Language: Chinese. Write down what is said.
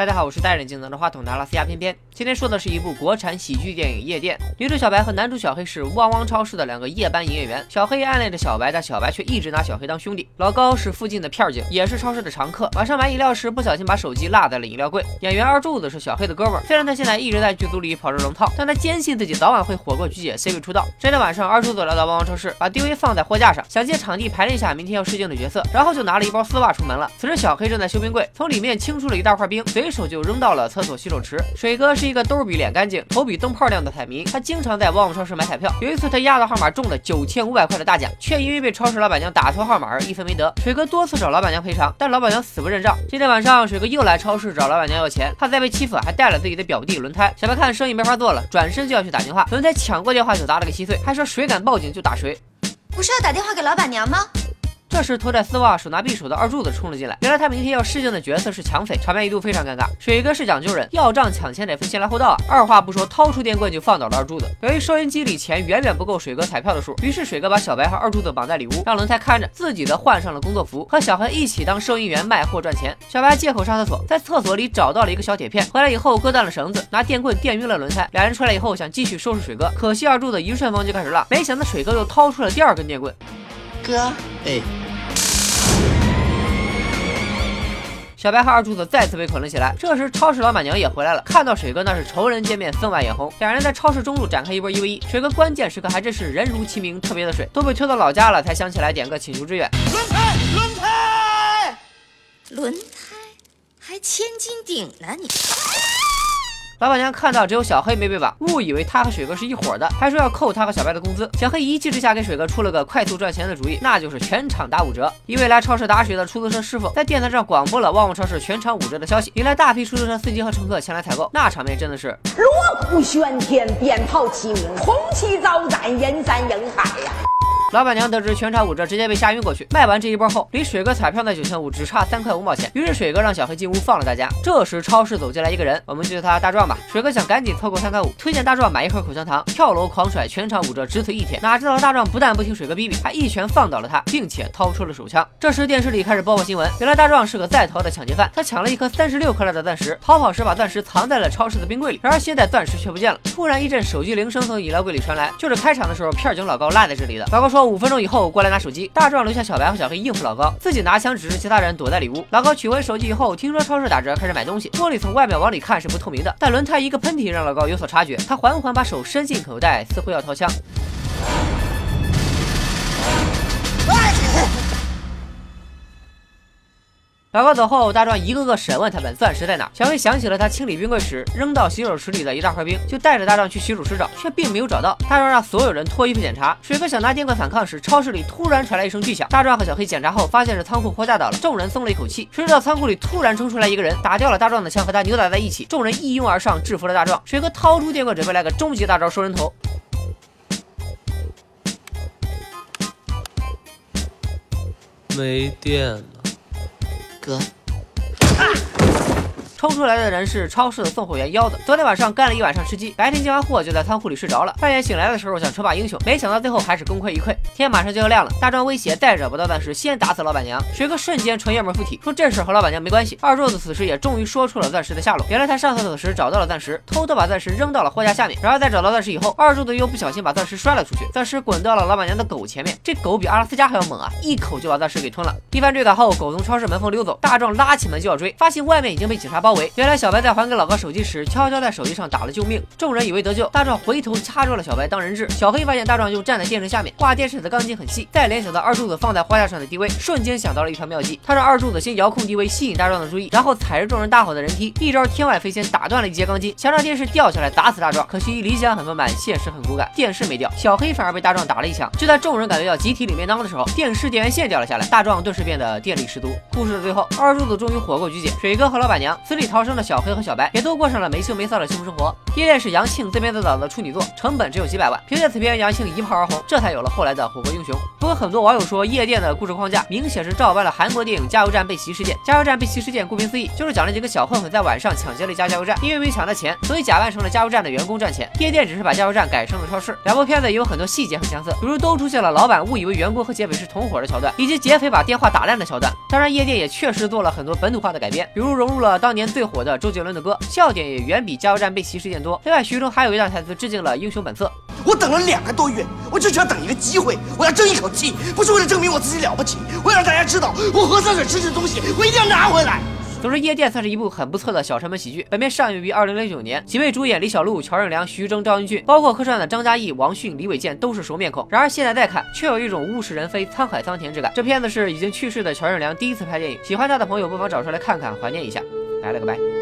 大家好，我是戴着眼镜拿着话筒的拉斯加偏偏。今天说的是一部国产喜剧电影《夜店》，女主小白和男主小黑是汪汪超市的两个夜班营业员。小黑暗恋着小白，但小白却一直拿小黑当兄弟。老高是附近的片警，也是超市的常客。晚上买饮料时不小心把手机落在了饮料柜。演员二柱子是小黑的哥们儿，虽然他现在一直在剧组里跑着龙套，但他坚信自己早晚会火过菊姐 C 位出道。这天晚上，二柱子来到汪汪超市，把 DV 放在货架上，想借场地排练一下明天要试镜的角色，然后就拿了一包丝袜出门了。此时小黑正在修冰柜，从里面清出了一大块冰，随手就扔到了厕所洗手池。水哥是一个兜比脸干净、头比灯泡亮的彩民，他经常在旺旺超市买彩票。有一次他压的号码中了九千五百块的大奖，却因为被超市老板娘打错号码而一分没得。水哥多次找老板娘赔偿，但老板娘死不认账。今天晚上水哥又来超市找老板娘要钱，怕再被欺负，还带了自己的表弟轮胎。小白看生意没法做了，转身就要去打电话，轮胎抢过电话就砸了个稀碎，还说谁敢报警就打谁。不是要打电话给老板娘吗？这时，头戴丝袜、手拿匕首的二柱子冲了进来。原来他明天要试镜的角色是抢匪，场面一度非常尴尬。水哥是讲究人，要账抢钱得分先来后到啊！二话不说，掏出电棍就放倒了二柱子。由于收音机里钱远远不够水哥彩票的数，于是水哥把小白和二柱子绑在里屋，让轮胎看着，自己的换上了工作服，和小黑一起当收银员卖货赚钱。小白借口上厕所，在厕所里找到了一个小铁片，回来以后割断了绳子，拿电棍电晕了轮胎。两人出来以后想继续收拾水哥，可惜二柱子一顺风就开始浪，没想到水哥又掏出了第二根电棍。哥，哎。小白和二柱子再次被捆了起来。这时，超市老板娘也回来了，看到水哥那是仇人见面，分外眼红。两人在超市中路展开一波一 v 一。水哥关键时刻还真是人如其名，特别的水，都被推到老家了，才想起来点个请求支援。轮胎，轮胎，轮胎，还千斤顶呢你。老板娘看到只有小黑没被绑，误以为他和水哥是一伙的，还说要扣他和小白的工资。小黑一气之下给水哥出了个快速赚钱的主意，那就是全场打五折。一位来超市打水的出租车师傅在电台上广播了旺旺超市全场五折的消息，引来大批出租车司机和乘客前来采购。那场面真的是锣鼓喧天，鞭炮齐鸣，红旗招展，人山人海呀！老板娘得知全场五折，直接被吓晕过去。卖完这一波后，离水哥彩票那九千五只差三块五毛钱。于是水哥让小黑进屋放了大家。这时超市走进来一个人，我们就叫他大壮吧。水哥想赶紧凑够三块五，推荐大壮买一盒口香糖，跳楼狂甩，全场五折，只此一天。哪知道大壮不但不听水哥逼逼，还一拳放倒了他，并且掏出了手枪。这时电视里开始播报新闻，原来大壮是个在逃的抢劫犯，他抢了一颗三十六克拉的钻石，逃跑时把钻石藏在了超市的冰柜里。然而现在钻石却不见了。突然一阵手机铃声从饮料柜里传来，就是开场的时候片警老高落在这里的。老高说五分钟以后。过来拿手机，大壮留下小白和小黑应付老高，自己拿枪指示其他人躲在里屋。老高取回手机以后，听说超市打折，开始买东西。玻璃从外面往里看是不透明的，但轮胎一个喷嚏让老高有所察觉，他缓缓把手伸进口袋，似乎要掏枪。老高走后，大壮一个个审问他们钻石在哪。小黑想起了他清理冰柜时扔到洗手池里的一大块冰，就带着大壮去洗手池找，却并没有找到。大壮让所有人脱衣服检查。水哥想拿电棍反抗时，超市里突然传来一声巨响。大壮和小黑检查后，发现是仓库货架倒了，众人松了一口气。谁知道仓库里突然冲出来一个人，打掉了大壮的枪，和他扭打在一起。众人一拥而上，制服了大壮。水哥掏出电棍，准备来个终极大招收人头。没电了。哥。冲出来的人是超市的送货员腰子，昨天晚上干了一晚上吃鸡，白天进完货就在仓库里睡着了。半夜醒来的时候想称霸英雄，没想到最后还是功亏一篑。天马上就要亮了，大壮威胁再惹不到钻石，先打死老板娘。水哥瞬间纯爷们附体，说这事和老板娘没关系。二柱子此时也终于说出了钻石的下落，原来他上厕所时找到了钻石，偷偷把钻石扔到了货架下面。然而在找到钻石以后，二柱子又不小心把钻石摔了出去，钻石滚到了老板娘的狗前面。这狗比阿拉斯加还要猛啊，一口就把钻石给吞了。一番追赶后，狗从超市门缝溜走，大壮拉起门就要追，发现外面已经被警察包包围。原来小白在。还给老哥手机时，悄悄在手机上打了救命。众人以为得救，大壮回头掐住了小白当人质。小黑发现大壮就站在电视下面，挂电视的钢筋很细。再联想到二柱子放在花架上的 DV，瞬间想到了一条妙计。他让二柱子先遥控 DV 吸引大壮的注意，然后踩着众人大吼的人梯，一招天外飞仙打断了一节钢筋，想让电视掉下来打死大壮。可惜理想很丰满，现实很骨感，电视没掉，小黑反而被大壮打了一枪。就在众人感觉要集体领便当的时候，电视电源线掉了下来，大壮顿时变得电力十足。故事的最后，二柱子终于火过菊姐，水哥和老板娘，死里逃生的小黑和小白也都过上。了没羞没臊的幸福生活。夜店是杨庆自编自导的处女作，成本只有几百万。凭借此片，杨庆一炮而红，这才有了后来的火锅英雄。不过很多网友说，夜店的故事框架明显是照搬了韩国电影《加油站被袭事件》。加油站被袭事件，顾名思义，就是讲了几个小混混在晚上抢劫了一家加油站，因为没抢到钱，所以假扮成了加油站的员工赚钱。夜店只是把加油站改成了超市。两部片子也有很多细节很相似，比如都出现了老板误以为员工和劫匪是同伙的桥段，以及劫匪把电话打烂的桥段。当然，夜店也确实做了很多本土化的改编，比如融入了当年最火的周杰伦的歌，笑点也远比加油站被歧视点多。另外，徐峥还有一段台词致敬了《英雄本色》。我等了两个多月，我就想等一个机会，我要争一口气，不是为了证明我自己了不起，我要让大家知道，我喝三水吃这东西，我一定要拿回来。总之，《夜店》算是一部很不错的小成本喜剧。本片上映于二零零九年，几位主演李小璐、乔任梁、徐峥、赵英俊，包括客串的张嘉译、王迅、李伟健都是熟面孔。然而现在再看，却有一种物是人非、沧海桑田之感。这片子是已经去世的乔任梁第一次拍电影，喜欢他的朋友不妨找出来看看，怀念一下。拜了个拜。